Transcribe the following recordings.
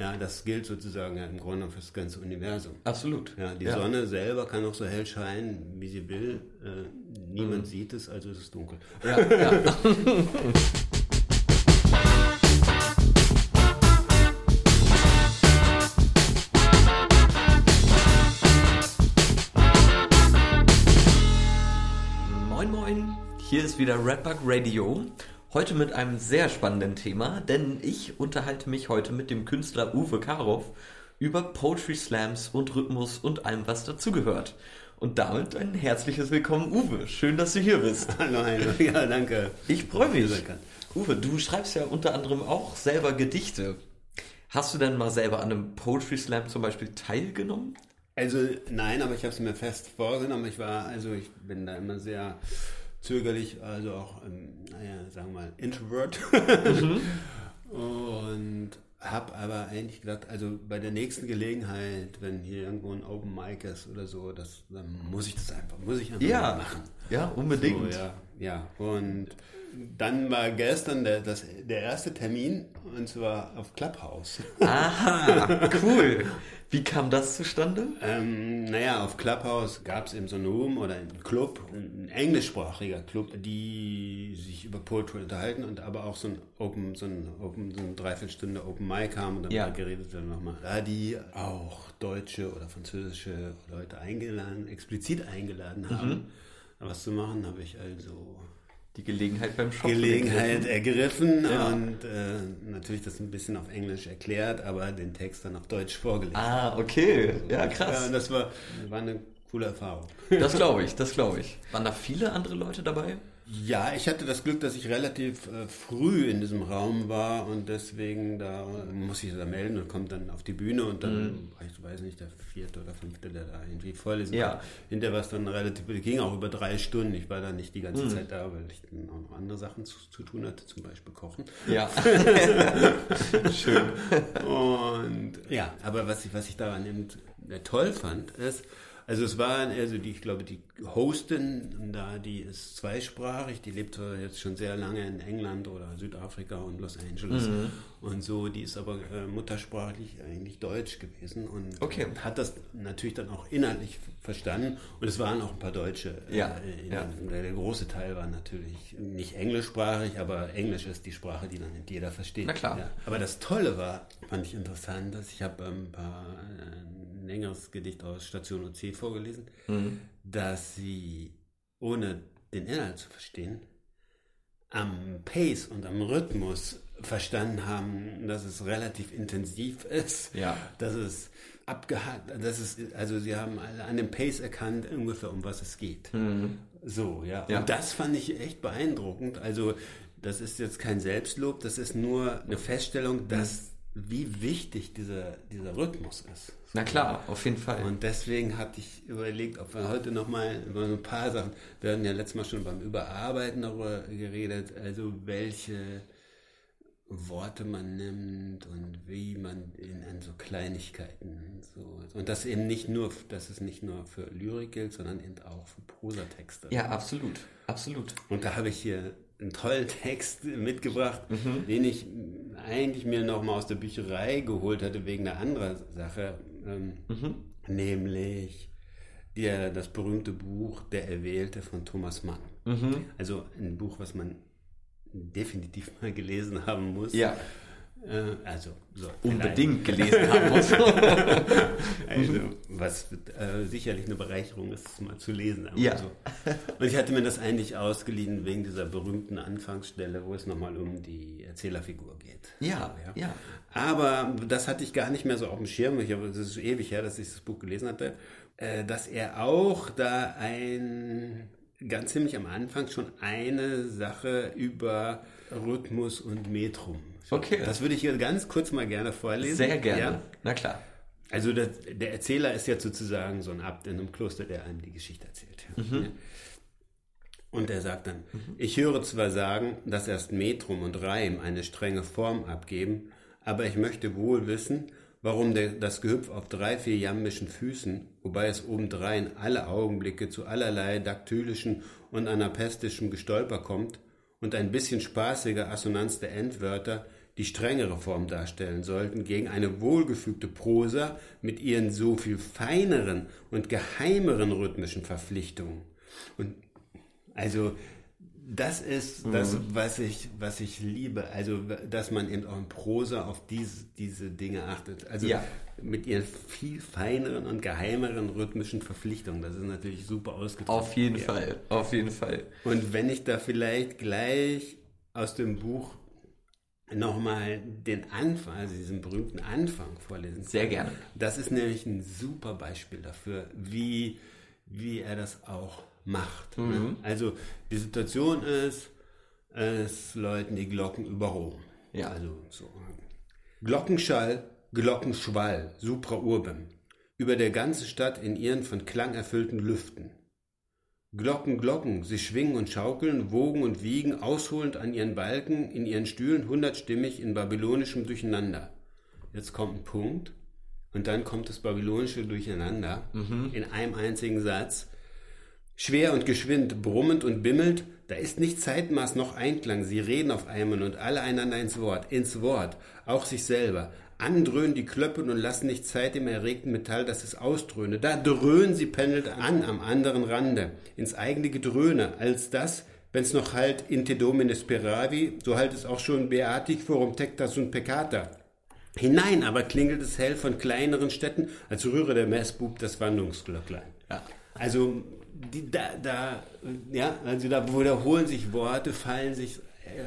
Ja, das gilt sozusagen ja, im Grunde für das ganze Universum. Absolut. Ja, die Ja. Sonne selber kann auch so hell scheinen, wie sie will. Äh, niemand sieht es, also ist es dunkel. Ja, ja. Moin Moin, hier ist wieder Redbug Radio. Heute mit einem sehr spannenden Thema, denn ich unterhalte mich heute mit dem Künstler Uwe Karow über Poetry Slams und Rhythmus und allem, was dazugehört. Und damit ein herzliches Willkommen, Uwe. Schön, dass du hier bist. Hallo, hallo. Ja, danke. Ich freue mich. Uwe, du schreibst ja unter anderem auch selber Gedichte. Hast du denn mal selber an einem Poetry Slam zum Beispiel teilgenommen? Also nein, aber ich habe es mir fest vorgenommen. Ich war, also ich bin da immer sehr zögerlich, also auch, ähm, naja, sagen wir mal, Introvert. Und habe aber eigentlich gedacht, also bei der nächsten Gelegenheit, wenn hier irgendwo ein Open Mic ist oder so, das, dann muss ich das einfach, muss ich einfach mal machen. ja, unbedingt. So, ja, ja. Und dann war gestern der, das, der erste Termin und zwar auf Clubhouse. Aha, cool. Wie kam das zustande? Ähm, naja, auf Clubhouse gab es eben so einen Room oder einen Club, ein englischsprachiger Club, die sich über Poetry unterhalten und aber auch so ein Open, so ein Open, so eine Dreiviertelstunde Open Mic haben und dann Ja. geredet dann nochmal. Da die auch deutsche oder französische Leute eingeladen, explizit eingeladen haben, was zu machen, habe ich also Die Gelegenheit beim Shop. Gelegenheit ergriffen Ja. und äh, natürlich das ein bisschen auf Englisch erklärt, aber den Text dann auf Deutsch vorgelesen. Ah, okay. Ja, Ja, krass. und das war, war eine coole Erfahrung. Das glaube ich, das glaube ich. Waren da viele andere Leute dabei? Ja, ich hatte das Glück, dass ich relativ äh, früh in diesem Raum war und deswegen da muss ich da melden und kommt dann auf die Bühne und dann, ich weiß nicht, der vierte oder fünfte, der da irgendwie vorlesen Ja. kann. Hinterher war es dann relativ, ging auch über drei Stunden. Ich war da nicht die ganze Zeit da, weil ich dann auch noch andere Sachen zu, zu tun hatte, zum Beispiel kochen. Ja. Schön. Und ja, aber was ich, was ich daran eben toll fand, ist, also es waren, also die, ich glaube, die Hostin da, die ist zweisprachig, die lebt jetzt schon sehr lange in England oder Südafrika und Los Angeles und so, die ist aber äh, muttersprachlich eigentlich Deutsch gewesen und Okay. hat das natürlich dann auch inhaltlich verstanden und es waren auch ein paar Deutsche. äh, Ja, in, ja. Der, der große Teil war natürlich nicht englischsprachig, aber Englisch ist die Sprache, die dann nicht jeder versteht. Na klar. Ja. Aber das Tolle war, fand ich interessant, dass ich habe ein paar äh, ein längeres Gedicht aus Station OC vorgelesen, dass sie ohne den Inhalt zu verstehen am Pace und am Rhythmus verstanden haben, dass es relativ intensiv ist, Ja. dass es abgehakt, dass es, also sie haben alle an dem Pace erkannt ungefähr um was es geht. So, ja. Ja. Und das fand ich echt beeindruckend. Also das ist jetzt kein Selbstlob, das ist nur eine Feststellung, dass wie wichtig dieser, dieser Rhythmus ist. Na klar, auf jeden Fall. Und deswegen hatte ich überlegt, ob wir heute nochmal über ein paar Sachen, wir hatten ja letztes Mal schon beim Überarbeiten darüber geredet, also welche Worte man nimmt und wie man in, an so Kleinigkeiten so. Und das eben nicht nur, dass es nicht nur für Lyrik gilt, sondern eben auch für Prosatexte. ja, absolut. Absolut. Und da habe ich hier einen tollen Text mitgebracht, den ich eigentlich mir nochmal aus der Bücherei geholt hatte wegen einer anderen Sache, ähm, nämlich der, das berühmte Buch Der Erwählte von Thomas Mann. Also ein Buch, was man definitiv mal gelesen haben muss. Ja, also so, unbedingt gelesen haben muss. also, was äh, sicherlich eine Bereicherung ist, mal zu lesen. Ja. So. Und ich hatte mir das eigentlich ausgeliehen wegen dieser berühmten Anfangsstelle, wo es nochmal um die Erzählerfigur geht. Ja, ja. Aber das hatte ich gar nicht mehr so auf dem Schirm. Ich habe, es ist ewig her, dass ich das Buch gelesen hatte, äh, dass er auch da ein ganz ziemlich am Anfang schon eine Sache über Rhythmus und Metrum. Okay. Das würde ich hier ganz kurz mal gerne vorlesen. Sehr gerne. Ja? Na klar. Also das, der Erzähler ist jetzt sozusagen so ein Abt in einem Kloster, der einem die Geschichte erzählt. Ja. Und er sagt dann, ich höre zwar sagen, dass erst Metrum und Reim eine strenge Form abgeben, aber ich möchte wohl wissen, warum der, das Gehüpf auf drei, vier jambischen Füßen, wobei es obendrein alle Augenblicke zu allerlei daktylischen und anapaestischem Gestolper kommt und ein bisschen spaßiger Assonanz der Endwörter, die strengere Form darstellen sollten, gegen eine wohlgefügte Prosa mit ihren so viel feineren und geheimeren rhythmischen Verpflichtungen. Und also das ist mhm. das, was ich, was ich liebe. Also, dass man eben auch in Prosa auf diese, diese Dinge achtet. Also ja. mit ihren viel feineren und geheimeren rhythmischen Verpflichtungen. Das ist natürlich super ausgedrückt. Auf jeden ja. Fall, auf jeden Fall. Und wenn ich da vielleicht gleich aus dem Buch nochmal den Anfang, also diesen berühmten Anfang vorlesen. Sehr gerne. Das ist nämlich ein super Beispiel dafür, wie, wie er das auch macht. Ne? Mhm. Also die Situation ist, es läuten die Glocken über Rom. Ja. Also so. Glockenschall, Glockenschwall, supra urbem, über der ganzen Stadt in ihren von Klang erfüllten Lüften. Glocken, Glocken, sie schwingen und schaukeln, wogen und wiegen, ausholend an ihren Balken, in ihren Stühlen, hundertstimmig in babylonischem Durcheinander. Jetzt kommt ein Punkt und dann kommt das babylonische Durcheinander mhm. in einem einzigen Satz. Schwer und geschwind, brummend und bimmelt, da ist nicht Zeitmaß noch Einklang, sie reden auf einmal und alle einander ins Wort, ins Wort, auch sich selber. Andröhnen die Klöppen und lassen nicht Zeit im erregten Metall, dass es ausdröhne. Da dröhnen sie pendelt an am anderen Rande, ins eigene Gedröhne, als das, wenn's noch halt in te domine speravi, so halt es auch schon beatic forum tectas und peccata. Hinein aber klingelt es hell von kleineren Städten, als rühre der Messbub das Wandungsglöcklein. Ja. Also die, da, da, ja, also da wiederholen sich Worte, fallen sich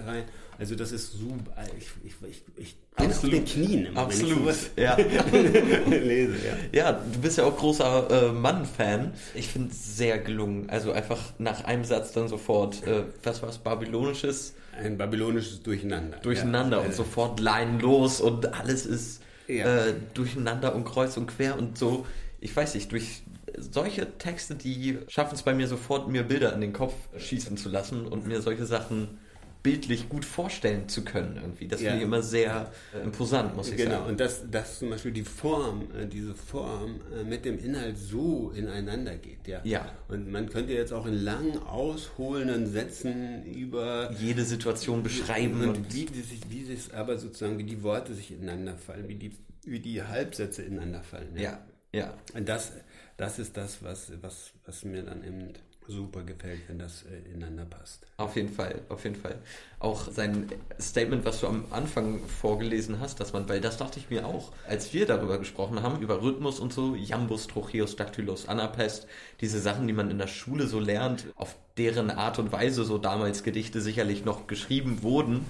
rein. Also das ist super. Ich, ich, ich, ich bin Absolut. auf den Knien immer, Absolut. wenn ja. lese. Ja. ja, du bist ja auch großer äh, Mann-Fan. Ich finde es sehr gelungen. Also einfach nach einem Satz dann sofort, äh, was war es, babylonisches? Ein babylonisches Durcheinander. Durcheinander ja. und sofort Leinen los und alles ist ja. äh, durcheinander und kreuz und quer und so. Ich weiß nicht, durch solche Texte, die schaffen es bei mir sofort, mir Bilder in den Kopf schießen zu lassen und mir solche Sachen bildlich gut vorstellen zu können irgendwie. Das ja. finde ich immer sehr äh, imposant, muss ich genau. sagen. Genau, und dass, dass zum Beispiel die Form, äh, diese Form äh, mit dem Inhalt so ineinander geht, ja. ja. Und man könnte jetzt auch in langen, ausholenden Sätzen über jede Situation beschreiben und, und wie, sich, wie sich aber sozusagen, wie die Worte sich ineinander fallen, wie die, wie die Halbsätze ineinander fallen. Ja, ja. ja. Und das, das ist das, was, was, was mir dann eben super gefällt, wenn das äh, ineinander passt. Auf jeden Fall, auf jeden Fall. Auch sein Statement, was du am Anfang vorgelesen hast, dass man, weil das dachte ich mir auch, als wir darüber gesprochen haben, über Rhythmus und so, Jambus, Trocheus, Dactylos, Anapest, diese Sachen, die man in der Schule so lernt, auf deren Art und Weise so damals Gedichte sicherlich noch geschrieben wurden,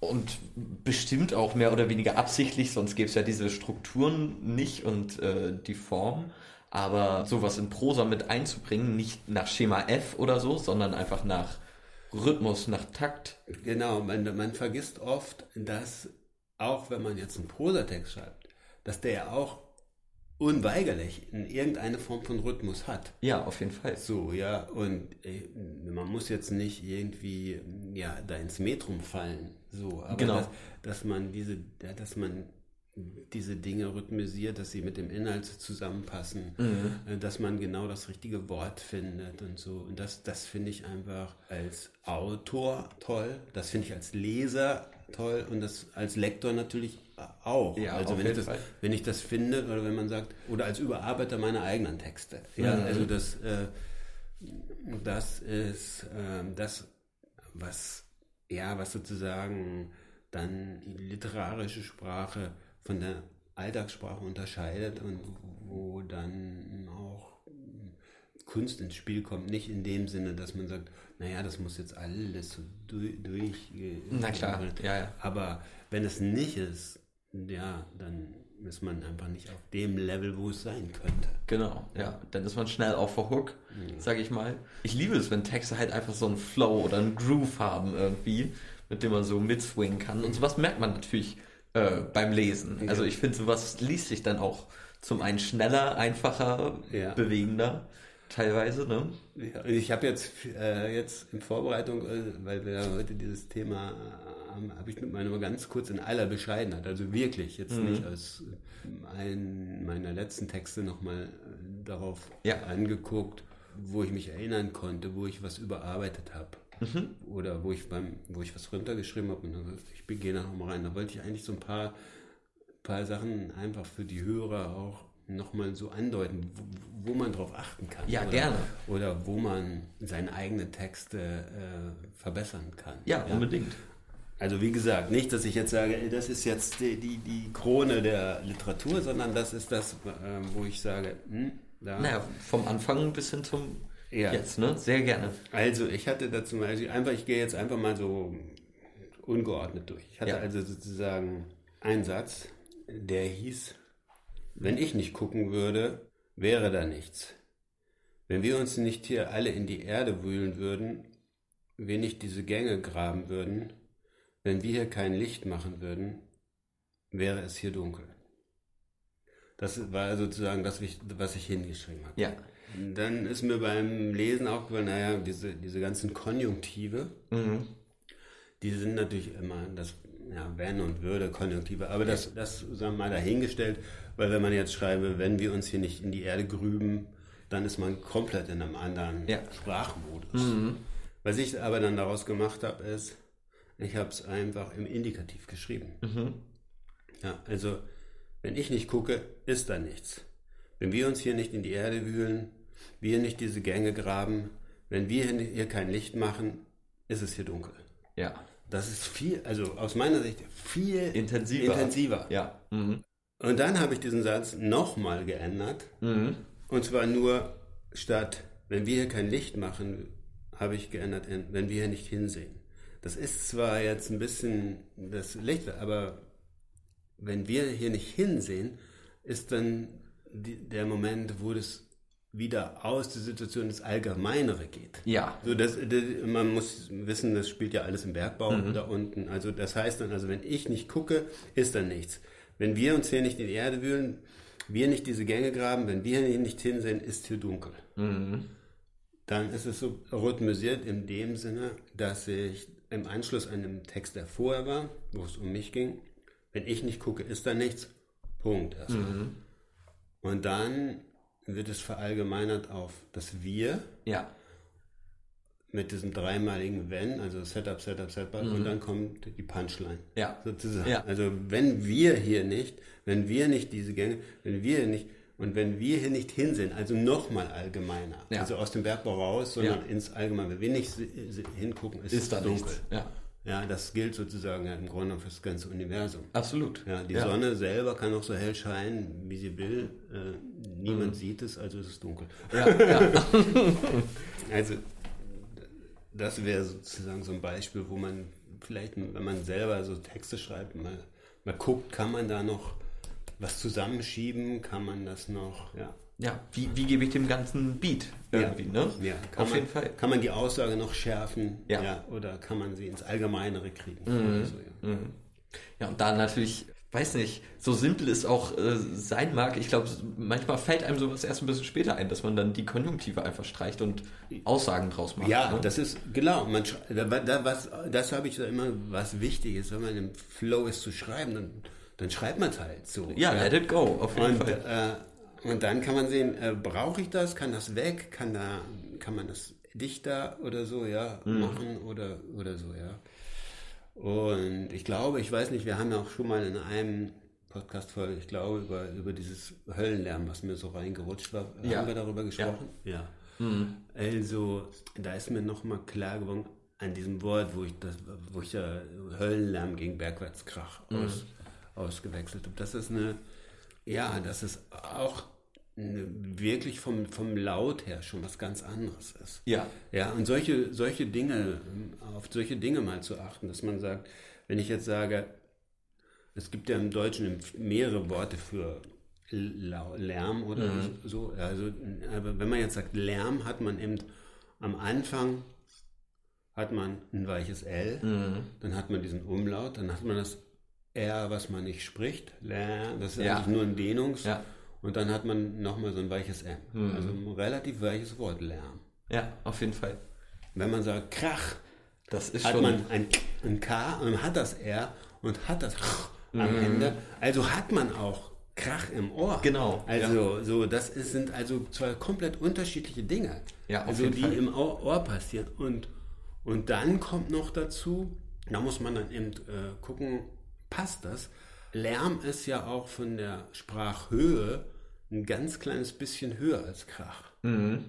und bestimmt auch mehr oder weniger absichtlich, sonst gäbe es ja diese Strukturen nicht und äh, die Form. Aber sowas in Prosa mit einzubringen, nicht nach Schema F oder so, sondern einfach nach Rhythmus, nach Takt. Genau, man, man vergisst oft, dass auch wenn man jetzt einen Prosatext schreibt, dass der ja auch unweigerlich in irgendeine Form von Rhythmus hat. Ja, auf jeden Fall. So, ja, und äh, man muss jetzt nicht irgendwie ja da ins Metrum fallen, so, aber genau. dass, dass man diese, dass man diese Dinge rhythmisiert, dass sie mit dem Inhalt zusammenpassen, mhm. Äh, dass man genau das richtige Wort findet und so. Und das, das finde ich einfach als Autor toll, das finde ich als Leser toll und das als Lektor natürlich auch. Ja, also wenn ich, das, wenn ich das finde oder wenn man sagt, oder als Überarbeiter meiner eigenen Texte. Ja, mhm. also das, äh, das ist äh, das, was, ja, was sozusagen dann literarische Sprache von der Alltagssprache unterscheidet und wo dann auch Kunst ins Spiel kommt. Nicht in dem Sinne, dass man sagt, naja, das muss jetzt alles so durch. durch Na klar, ja, ja. Aber wenn es nicht ist, ja, dann ist man einfach nicht auf dem Level, wo es sein könnte. Genau, ja. Dann ist man schnell auf der Hook, mhm. sag ich mal. Ich liebe es, wenn Texte halt einfach so einen Flow oder einen Groove haben irgendwie, mit dem man so mitswingen kann. Und sowas merkt man natürlich äh, beim Lesen. Ja. Also ich finde, sowas liest sich dann auch zum einen schneller, einfacher, ja. bewegender teilweise. Ne? Ja, ich habe jetzt, äh, jetzt in Vorbereitung, äh, weil wir ja heute dieses Thema haben, habe ich mit meiner ganz kurz in aller Bescheidenheit, also wirklich jetzt mhm. nicht als einen meiner letzten Texte nochmal äh, darauf ja. angeguckt, wo ich mich erinnern konnte, wo ich was überarbeitet habe. Mhm. Oder wo ich beim, wo ich was runtergeschrieben habe und dann, ich gehe nachher mal rein. Da wollte ich eigentlich so ein paar, paar Sachen einfach für die Hörer auch nochmal so andeuten, wo, wo, man drauf achten kann. Ja, oder, gerne. Oder wo man seine eigenen Texte äh, verbessern kann. Ja, ja, unbedingt. Also wie gesagt, nicht, dass ich jetzt sage, das ist jetzt die, die, die Krone der Literatur, sondern das ist das, äh, wo ich sage, hm, da. Naja, vom Anfang bis hin zum ja. jetzt, ne? Sehr gerne. Also ich hatte da zum Beispiel einfach, ich gehe jetzt einfach mal so ungeordnet durch. Ich hatte ja. also sozusagen einen Satz, der hieß, wenn ich nicht gucken würde, wäre da nichts. Wenn wir uns nicht hier alle in die Erde wühlen würden, wir nicht diese Gänge graben würden, wenn wir hier kein Licht machen würden, wäre es hier dunkel. Das war sozusagen das, was ich hingeschrieben habe. Ja. Dann ist mir beim Lesen auch aufgefallen, naja, diese, diese ganzen Konjunktive, mhm. die sind natürlich immer das, ja, wenn und würde Konjunktive, aber das, das sagen wir mal dahingestellt, weil wenn man jetzt schreibe, wenn wir uns hier nicht in die Erde grüben, dann ist man komplett in einem anderen ja. Sprachmodus. Mhm. Was ich aber dann daraus gemacht habe, ist, ich habe es einfach im Indikativ geschrieben. Mhm. Ja, also wenn ich nicht gucke, ist da nichts. Wenn wir uns hier nicht in die Erde wühlen, wir nicht diese Gänge graben, wenn wir hier kein Licht machen, ist es hier dunkel. Ja. Das ist viel, also aus meiner Sicht viel intensiver. intensiver. Ja. Mhm. Und dann habe ich diesen Satz nochmal geändert. Mhm. Und zwar nur statt, wenn wir hier kein Licht machen, habe ich geändert, wenn wir hier nicht hinsehen. Das ist zwar jetzt ein bisschen das Licht, aber wenn wir hier nicht hinsehen, ist dann die, der Moment, wo das wieder aus der Situation ins Allgemeinere geht. Ja. So, das, das, man muss wissen, das spielt ja alles im Bergbau mhm. da unten. Also das heißt dann, also wenn ich nicht gucke, ist dann nichts. Wenn wir uns hier nicht in die Erde wühlen, wir nicht diese Gänge graben, wenn wir hier nicht hinsehen, ist hier dunkel. Mhm. Dann ist es so rhythmisiert in dem Sinne, dass ich im Anschluss an dem Text, der vorher war, wo es um mich ging, wenn ich nicht gucke, ist da nichts. Punkt erstmal. Mhm. Und dann wird es verallgemeinert auf das Wir. Ja. Mit diesem dreimaligen Wenn, also Setup, Setup, Setup, mhm. und dann kommt die Punchline. Ja. Sozusagen. Ja. Also wenn wir hier nicht, wenn wir nicht diese Gänge, wenn wir nicht, und wenn wir hier nicht hinsehen, also nochmal allgemeiner, ja. also aus dem Bergbau raus, sondern ja. ins Allgemeine, wenn wir nicht hingucken, ist, ist es dunkel. Nichts. Ja. Ja, das gilt sozusagen im Grunde für das ganze Universum. Absolut. Ja, die ja. Sonne selber kann auch so hell scheinen, wie sie will. Äh, niemand mhm. sieht es, also ist es dunkel. Ja, ja. also, das wäre sozusagen so ein Beispiel, wo man vielleicht, wenn man selber so Texte schreibt, mal, mal guckt, kann man da noch was zusammenschieben, kann man das noch, ja ja, wie, wie gebe ich dem ganzen Beat irgendwie, ja. ne? Ja, auf man, jeden Fall. Kann man die Aussage noch schärfen? Ja. ja oder kann man sie ins Allgemeinere kriegen? Mhm. So, ja. Mhm. ja, und da natürlich, weiß nicht, so simpel es auch äh, sein mag, ich glaube, manchmal fällt einem sowas erst ein bisschen später ein, dass man dann die Konjunktive einfach streicht und Aussagen draus macht. Ja, ne? das ist, genau, man, da, was, das habe ich da immer, was wichtig ist, wenn man im Flow ist zu schreiben, dann, dann schreibt man es halt so. Ja, let it go, auf jeden und, Fall. Äh, und dann kann man sehen, äh, brauche ich das? Kann das weg? Kann, da, kann man das dichter oder so, ja, mhm. machen oder, oder so, ja. Und ich glaube, ich weiß nicht, wir haben ja auch schon mal in einem Podcast-Folge, ich glaube, über, über dieses Höllenlärm, was mir so reingerutscht war, ja. haben wir darüber gesprochen? Ja. ja. Mhm. Also, da ist mir nochmal klar geworden, an diesem Wort, wo ich das, wo ich ja Höllenlärm gegen Bergwärtskrach mhm. aus, ausgewechselt habe. Das ist eine ja, das ist auch wirklich vom, vom Laut her schon was ganz anderes ist. Ja. Ja, und solche, solche Dinge, auf solche Dinge mal zu achten, dass man sagt, wenn ich jetzt sage, es gibt ja im Deutschen mehrere Worte für Lärm oder mhm. so, also, aber wenn man jetzt sagt Lärm, hat man eben am Anfang hat man ein weiches L, mhm. dann hat man diesen Umlaut, dann hat man das R, was man nicht spricht. Das ist ja. eigentlich nur ein Dehnungs. Ja. Und dann hat man nochmal so ein weiches M. Mhm. Also ein relativ weiches Wort, Lärm. Ja, auf jeden Fall. Wenn man sagt Krach, das ist hat schon man ein, ein K und hat das R und hat das mhm. am Ende. Also hat man auch Krach im Ohr. Genau. Also ja. so, das ist, sind also zwei komplett unterschiedliche Dinge. Ja, auf also jeden die Fall. im Ohr, Ohr passieren und Und dann kommt noch dazu, da muss man dann eben äh, gucken, passt das? Lärm ist ja auch von der Sprachhöhe ein ganz kleines bisschen höher als Krach. Mhm.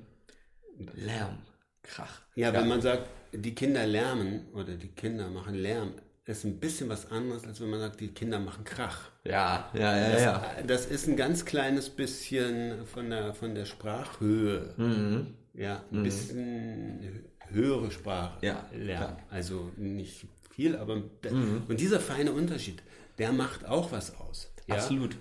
Lärm, Krach. Ja, ja, wenn man sagt, die Kinder lärmen oder die Kinder machen Lärm, ist ein bisschen was anderes, als wenn man sagt, die Kinder machen Krach. Ja, ja, ja, das, ja. Das ist ein ganz kleines bisschen von der, von der Sprachhöhe. Mhm. Ja, ein mhm. bisschen höhere Sprache. Ja, ja. Also nicht viel, aber mhm. und dieser feine Unterschied, der macht auch was aus. Ja? Absolut.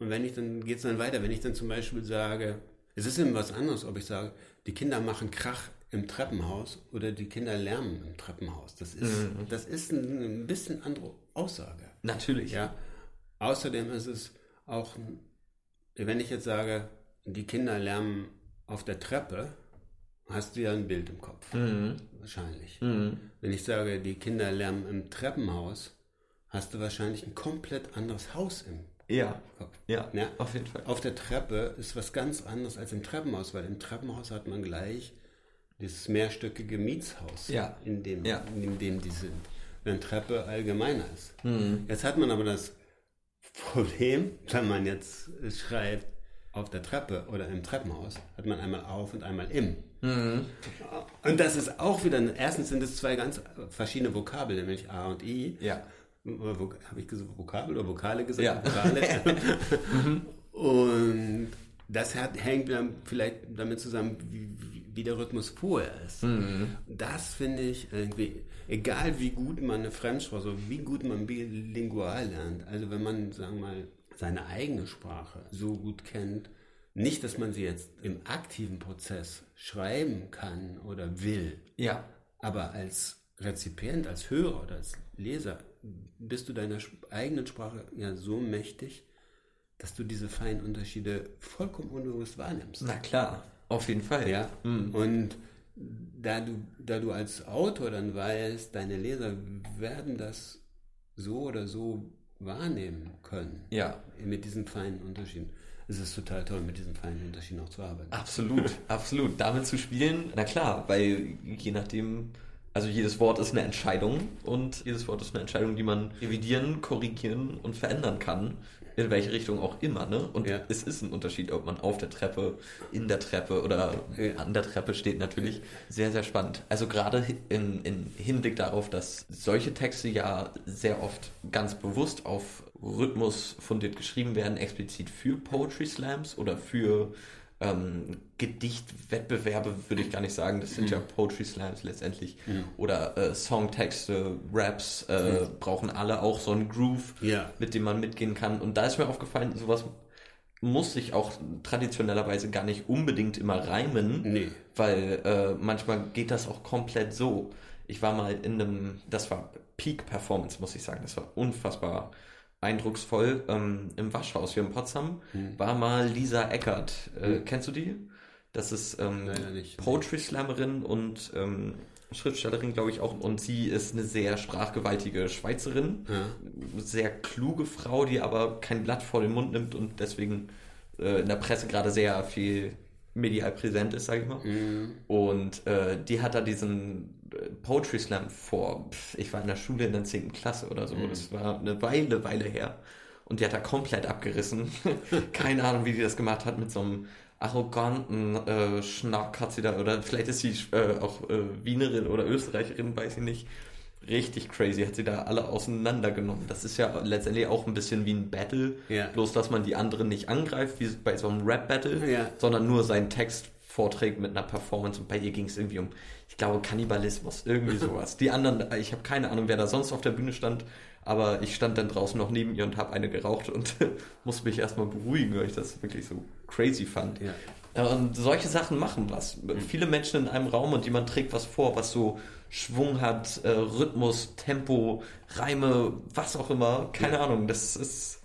Und wenn ich dann geht es dann weiter, wenn ich dann zum Beispiel sage, es ist eben was anderes, ob ich sage, die Kinder machen Krach im Treppenhaus oder die Kinder lärmen im Treppenhaus. Das ist, mhm. das ist ein, ein bisschen andere Aussage. Natürlich. Ja. Außerdem ist es auch, wenn ich jetzt sage, die Kinder lärmen auf der Treppe, hast du ja ein Bild im Kopf. Mhm. Wahrscheinlich. Mhm. Wenn ich sage, die Kinder lärmen im Treppenhaus, hast du wahrscheinlich ein komplett anderes Haus im ja. Kopf. Ja, ja, auf jeden Fall. Auf der Treppe ist was ganz anderes als im Treppenhaus, weil im Treppenhaus hat man gleich dieses mehrstöckige Mietshaus, ja. in, dem, ja. in dem die sind. Wenn Treppe allgemeiner ist. Mhm. Jetzt hat man aber das Problem, wenn man jetzt schreibt, auf der Treppe oder im Treppenhaus, hat man einmal auf und einmal im. Mhm. Und das ist auch wieder, erstens sind es zwei ganz verschiedene Vokabeln, nämlich A und I. Ja. Habe ich gesagt Vokabel oder Vokale gesagt? Ja. Vokale. Und das hat, hängt dann vielleicht damit zusammen, wie, wie, der Rhythmus vorher ist. Mhm. Das finde ich irgendwie, egal wie gut man eine Fremdsprache, also wie gut man bilingual lernt, also wenn man, sagen wir mal, seine eigene Sprache so gut kennt, nicht, dass man sie jetzt im aktiven Prozess schreiben kann oder will, ja. aber als Rezipient, als Hörer oder als Leser bist du deiner eigenen Sprache ja so mächtig, dass du diese feinen Unterschiede vollkommen unbewusst wahrnimmst. Na klar, auf jeden Fall. Ja. Mhm. Und da du, da du als Autor dann weißt, deine Leser werden das so oder so wahrnehmen können. Ja. Mit diesen feinen Unterschieden. Es ist total toll, mit diesen feinen Unterschieden auch zu arbeiten. Absolut, absolut. Damit zu spielen, na klar, weil je nachdem, also jedes Wort ist eine Entscheidung und jedes Wort ist eine Entscheidung, die man revidieren, korrigieren und verändern kann in welche Richtung auch immer, ne? Und ja. es ist ein Unterschied, ob man auf der Treppe, in der Treppe oder ja. an der Treppe steht, natürlich sehr, sehr spannend. Also gerade in, in Hinblick darauf, dass solche Texte ja sehr oft ganz bewusst auf Rhythmus fundiert geschrieben werden, explizit für Poetry Slams oder für ähm, Gedichtwettbewerbe würde ich gar nicht sagen, das sind mhm. ja Poetry Slams letztendlich. Mhm. Oder äh, Songtexte, Raps äh, mhm. brauchen alle auch so einen Groove, ja. mit dem man mitgehen kann. Und da ist mir aufgefallen, sowas muss sich auch traditionellerweise gar nicht unbedingt immer reimen, nee. weil äh, manchmal geht das auch komplett so. Ich war mal in einem, das war Peak Performance, muss ich sagen, das war unfassbar eindrucksvoll ähm, im Waschhaus hier in Potsdam mhm. war mal Lisa Eckert. Äh, mhm. Kennst du die? Das ist ähm, Poetry Slammerin und ähm, Schriftstellerin, glaube ich auch. Und sie ist eine sehr sprachgewaltige Schweizerin. Ja. Sehr kluge Frau, die aber kein Blatt vor den Mund nimmt und deswegen äh, in der Presse gerade sehr viel medial präsent ist, sage ich mal. Mhm. Und äh, die hat da diesen Poetry Slam vor, ich war in der Schule in der 10. Klasse oder so, mhm. das war eine Weile, Weile her. Und die hat da komplett abgerissen. Keine Ahnung, wie die das gemacht hat mit so einem arroganten äh, Schnack hat sie da, oder vielleicht ist sie äh, auch äh, Wienerin oder Österreicherin, weiß ich nicht. Richtig crazy, hat sie da alle auseinandergenommen. Das ist ja letztendlich auch ein bisschen wie ein Battle, ja. bloß dass man die anderen nicht angreift, wie bei so einem Rap-Battle, ja. sondern nur seinen Text vorträgt mit einer Performance und bei ihr ging es irgendwie um ich glaube, Kannibalismus, irgendwie sowas. Die anderen, ich habe keine Ahnung, wer da sonst auf der Bühne stand, aber ich stand dann draußen noch neben ihr und habe eine geraucht und musste mich erstmal beruhigen, weil ich das wirklich so crazy fand. Ja. Und solche Sachen machen was. Viele Menschen in einem Raum und jemand trägt was vor, was so Schwung hat, äh, Rhythmus, Tempo, Reime, was auch immer. Keine ja. Ahnung, das ist,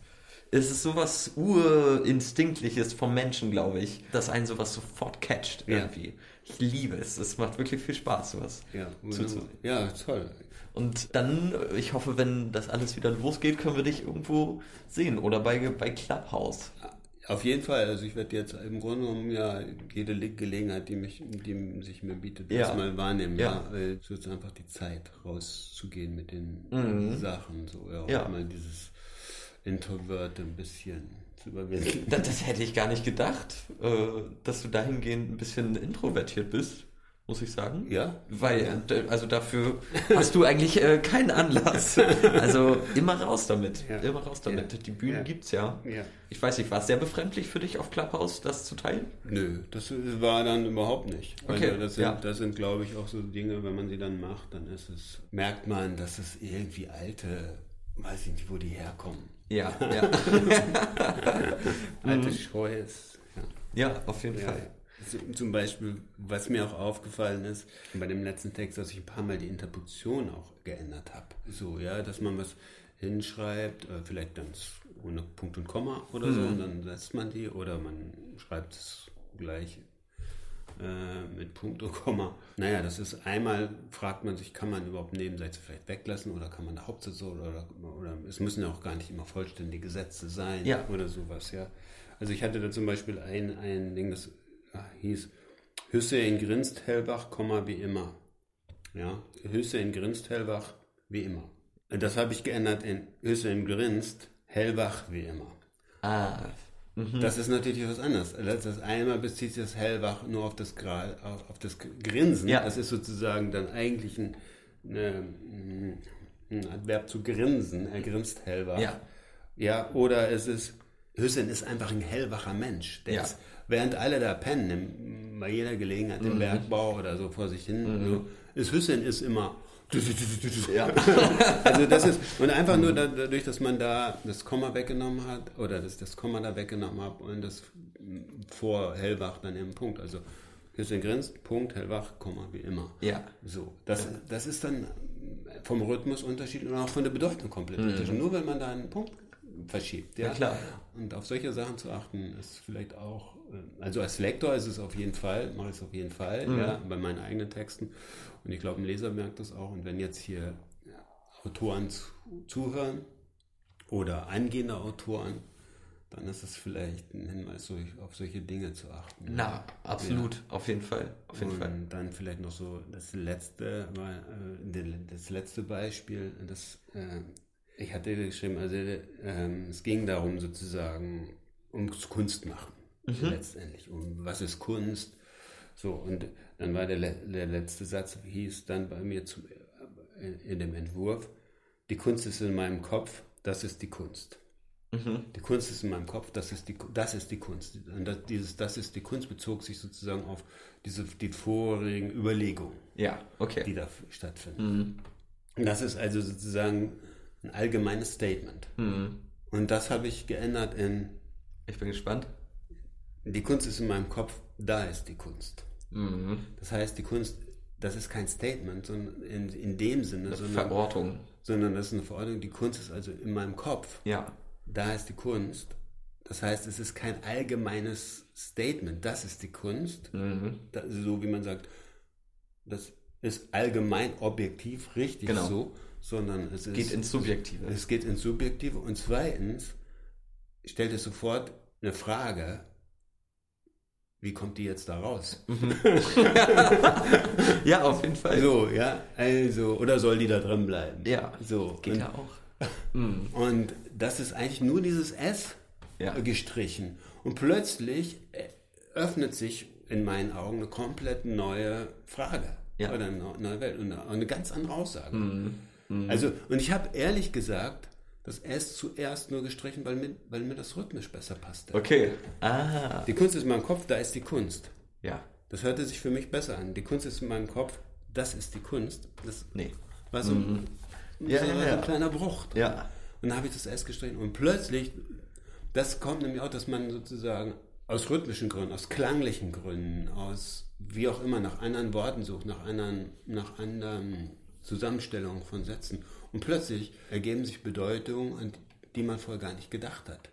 es ist sowas urinstinktliches vom Menschen, glaube ich, dass einen sowas sofort catcht irgendwie. Ja. Ich liebe es. Es macht wirklich viel Spaß, sowas. Ja, ja toll. Und dann, ich hoffe, wenn das alles wieder losgeht, können wir dich irgendwo sehen oder bei, bei Clubhouse. Auf jeden Fall. Also ich werde jetzt im Grunde genommen ja jede Gelegenheit, die mich, die sich mir bietet, Ja. erstmal wahrnehmen. Ja. Ja. Weil es ist einfach die Zeit, rauszugehen mit den Mhm. Sachen. So, ja, Ja. mal dieses Introverte ein bisschen zu überwinden. Das, das hätte ich gar nicht gedacht, äh, dass du dahingehend ein bisschen introvertiert bist, muss ich sagen. Ja? Weil, äh, also dafür hast du eigentlich äh, keinen Anlass. Also immer raus damit. Ja. Immer raus damit. Ja. Die Bühnen Ja. gibt's ja. Ja. Ich weiß nicht, war es sehr befremdlich für dich auf Clubhouse, das zu teilen? Nö, das war dann überhaupt nicht. Okay, Also das sind, ja. das sind glaube ich, auch so Dinge, wenn man sie dann macht, dann ist es, merkt man, dass es irgendwie alte, weiß ich nicht, wo die herkommen. Ja, ja. Alte Scheu ist. Ja. ja, auf jeden Ja, Fall. zum Beispiel, was mir auch aufgefallen ist, bei dem letzten Text, dass ich ein paar Mal die Interpunktion auch geändert habe. So, ja, dass man was hinschreibt, äh, vielleicht ganz ohne Punkt und Komma oder so, und dann setzt man die, oder man schreibt es gleich äh, mit Punkt und Komma. Naja, das ist einmal, fragt man sich, kann man überhaupt Nebensätze vielleicht weglassen oder kann man eine Hauptsätze oder, oder es müssen ja auch gar nicht immer vollständige Sätze sein Ja. oder sowas, ja. Also ich hatte da zum Beispiel ein, ein Ding, das ah, hieß Hüssein grinst Hellbach, Komma, wie immer. Ja, Hüssein grinst Hellbach, wie immer. Das habe ich geändert in Hüssein grinst Hellbach, wie immer. Ah, Das ist natürlich was anderes. Das, das einmal bezieht sich das Hellwach nur auf das, Gra auf, das Grinsen. Ja. Das ist sozusagen dann eigentlich ein, eine, ein Adverb zu grinsen. Er grinst hellwach. Ja. Ja, oder es ist, Hüssen ist einfach ein hellwacher Mensch. Der Ja. ist, während alle da pennen, bei jeder Gelegenheit Mhm. im Bergbau oder so vor sich hin, so, ist Hüssen ist immer. Ja. Also das ist, und einfach nur da- dadurch, dass man da das Komma weggenommen hat, oder dass ich das Komma da weggenommen habe und das vor Hellwach dann im Punkt, also Hüssen grinst, Punkt, Hellwach, Komma, wie immer. Ja. So, das, das ist dann vom Rhythmus unterschiedlich und auch von der Bedeutung komplett unterschiedlich. Nur wenn man da einen Punkt verschiebt. Ja, Mhm. Ja, klar. Und auf solche Sachen zu achten, ist vielleicht auch, also als Lektor ist es auf jeden Fall, mache ich es auf jeden Fall, Mhm. ja, bei meinen eigenen Texten. Und ich glaube, ein Leser merkt das auch. Und wenn jetzt hier Autoren zu, zuhören oder angehende Autoren, dann ist es vielleicht ein Hinweis, auf solche Dinge zu achten. Na, absolut. Auf jeden Fall. Auf jeden und Fall. dann vielleicht noch so das letzte, äh, das letzte Beispiel, das äh, ich hatte geschrieben, also ähm, es ging darum sozusagen ums Kunstmachen letztendlich. Um was ist Kunst? So und dann war der, der letzte Satz hieß dann bei mir zum, äh, in dem Entwurf: Die Kunst ist in meinem Kopf, das ist die Kunst. Die Kunst ist in meinem Kopf, das ist die, das ist die Kunst. Und das, dieses, das ist die Kunst bezog sich sozusagen auf diese, die vorigen Überlegungen, Ja, okay. die da stattfinden. Und das ist also sozusagen ein allgemeines Statement. Und das habe ich geändert in, Ich bin gespannt. Die Kunst ist in meinem Kopf, da ist die Kunst. Das heißt, die Kunst, das ist kein Statement sondern in, in dem Sinne, sondern, Verortung. sondern das ist eine Verordnung. Die Kunst ist also in meinem Kopf. Ja. da ist die Kunst. Das heißt, es ist kein allgemeines Statement, das ist die Kunst, da, so wie man sagt, das ist allgemein objektiv richtig Genau. so, sondern es ist, Geht ins Subjektive. es geht ins Subjektive und zweitens stellt es sofort eine Frage, wie kommt die jetzt da raus? Ja, auf jeden Fall. So, ja, also, oder soll die da drin bleiben? Ja. so. Geht und, ja auch. Und das ist eigentlich nur dieses S Ja. gestrichen. Und plötzlich äh, öffnet sich in meinen Augen eine komplett neue Frage. Ja. Oder eine neue Welt. Und eine, eine ganz andere Aussage. Mhm. Also, und ich habe ehrlich gesagt das S zuerst nur gestrichen, weil mir, weil mir das rhythmisch besser passte. Okay. Ah. Die Kunst ist in meinem Kopf, da ist die Kunst. Ja. Das hörte sich für mich besser an. Die Kunst ist in meinem Kopf, das ist die Kunst. Das Nee. war so, ein- Ja, so ja, ein ja. kleiner Bruch. Ja. Und dann habe ich das S gestrichen und plötzlich, das kommt nämlich auch, dass man sozusagen aus rhythmischen Gründen, aus klanglichen Gründen, aus wie auch immer nach anderen Worten sucht, nach anderen, nach anderen Zusammenstellungen von Sätzen. Und plötzlich ergeben sich Bedeutungen, an die man vorher gar nicht gedacht hat.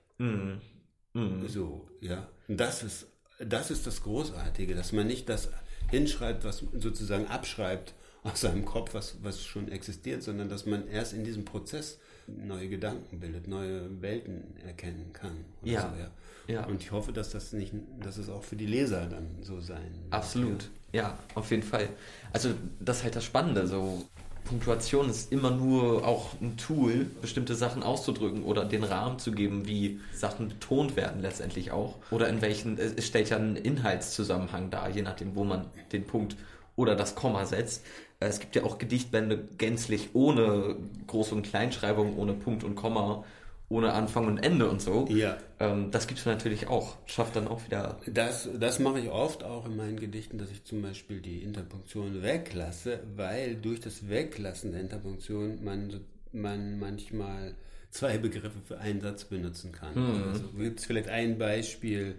So, ja. Und das ist, das ist das Großartige, dass man nicht das hinschreibt, was sozusagen abschreibt aus seinem Kopf, was, was schon existiert, sondern dass man erst in diesem Prozess neue Gedanken bildet, neue Welten erkennen kann. Ja. So, ja. Ja. Und ich hoffe, dass das nicht, dass es auch für die Leser dann so sein wird. Absolut. Ja, auf jeden Fall. Also das ist halt das Spannende. So Punktuation ist immer nur auch ein Tool, bestimmte Sachen auszudrücken oder den Rahmen zu geben, wie Sachen betont werden letztendlich auch. Oder in welchen, es stellt ja einen Inhaltszusammenhang dar, je nachdem, wo man den Punkt oder das Komma setzt. Es gibt ja auch Gedichtbände gänzlich ohne Groß- und Kleinschreibung, ohne Punkt und Komma ohne Anfang und Ende und so. Ja. Ähm, das gibt es natürlich auch. Schafft dann auch wieder. Das, das mache ich oft auch in meinen Gedichten, dass ich zum Beispiel die Interpunktion weglasse, weil durch das Weglassen der Interpunktion man, man manchmal zwei Begriffe für einen Satz benutzen kann. Mhm. Also gibt es vielleicht ein Beispiel,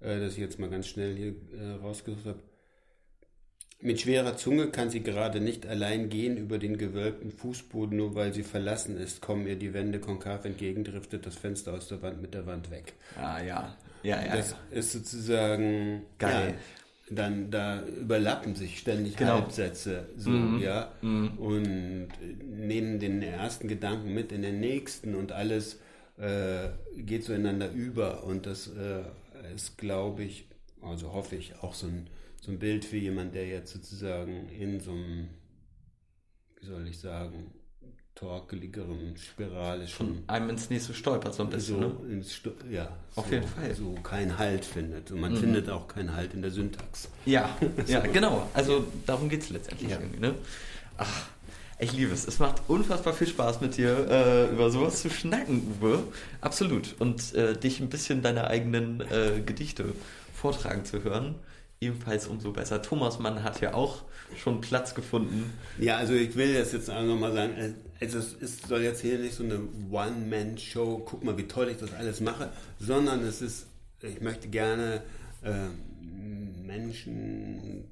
äh, das ich jetzt mal ganz schnell hier äh, rausgesucht habe. Mit schwerer Zunge kann sie gerade nicht allein gehen über den gewölbten Fußboden, nur weil sie verlassen ist. Kommen ihr die Wände konkav entgegen, driftet das Fenster aus der Wand mit der Wand weg. Ah ja, ja, ja. Das ja. ist sozusagen geil. Ja, dann da überlappen sich ständig genau. Halbsätze, so mhm. ja, mhm. und nehmen den ersten Gedanken mit in den nächsten und alles äh, geht zueinander über und das äh, ist, glaube ich, also hoffe ich, auch so ein so ein Bild für jemand, der jetzt sozusagen in so einem, wie soll ich sagen, torkeligeren Spirale schon. Von einem ins nächste stolpert so ein bisschen. So ne? ins ja, auf so, jeden Fall. So keinen Halt findet. Und man mhm. findet auch keinen Halt in der Syntax. Ja, so. ja genau. Also darum geht es letztendlich ja. irgendwie. Ne? Ach, ich liebe es. Es macht unfassbar viel Spaß mit dir, äh, über sowas zu schnacken, Uwe. Absolut. Und äh, dich ein bisschen deine eigenen äh, Gedichte vortragen zu hören ebenfalls umso besser. Thomas Mann hat ja auch schon Platz gefunden. Ja, also ich will das jetzt auch nochmal sagen. Also es ist, soll jetzt hier nicht so eine One-Man-Show, guck mal, wie toll ich das alles mache, sondern es ist, ich möchte gerne äh, Menschen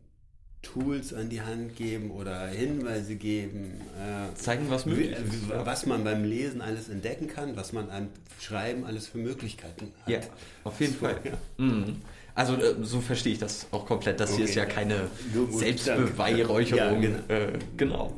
Tools an die Hand geben oder Hinweise geben. Äh, Zeigen, was möglich ist. Was man beim Lesen alles entdecken kann, was man beim Schreiben alles für Möglichkeiten hat. Ja, auf jeden so, Fall. Ja. Mhm. Also äh, so verstehe ich das auch komplett. Das okay. hier ist ja keine Selbstbeweihräucherung. Ja, genau. Äh, genau.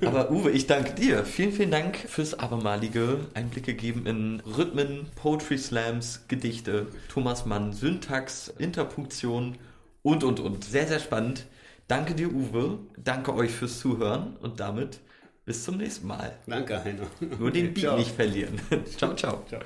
genau. Aber Uwe, ich danke dir. Vielen, vielen Dank fürs abermalige Einblicke geben in Rhythmen, Poetry Slams, Gedichte, Thomas Mann, Syntax, Interpunktion und, und, und. Sehr, sehr spannend. Danke dir, Uwe. Danke euch fürs Zuhören und damit bis zum nächsten Mal. Danke, Heiner. Nur den Beat nicht verlieren. ciao, ciao. ciao.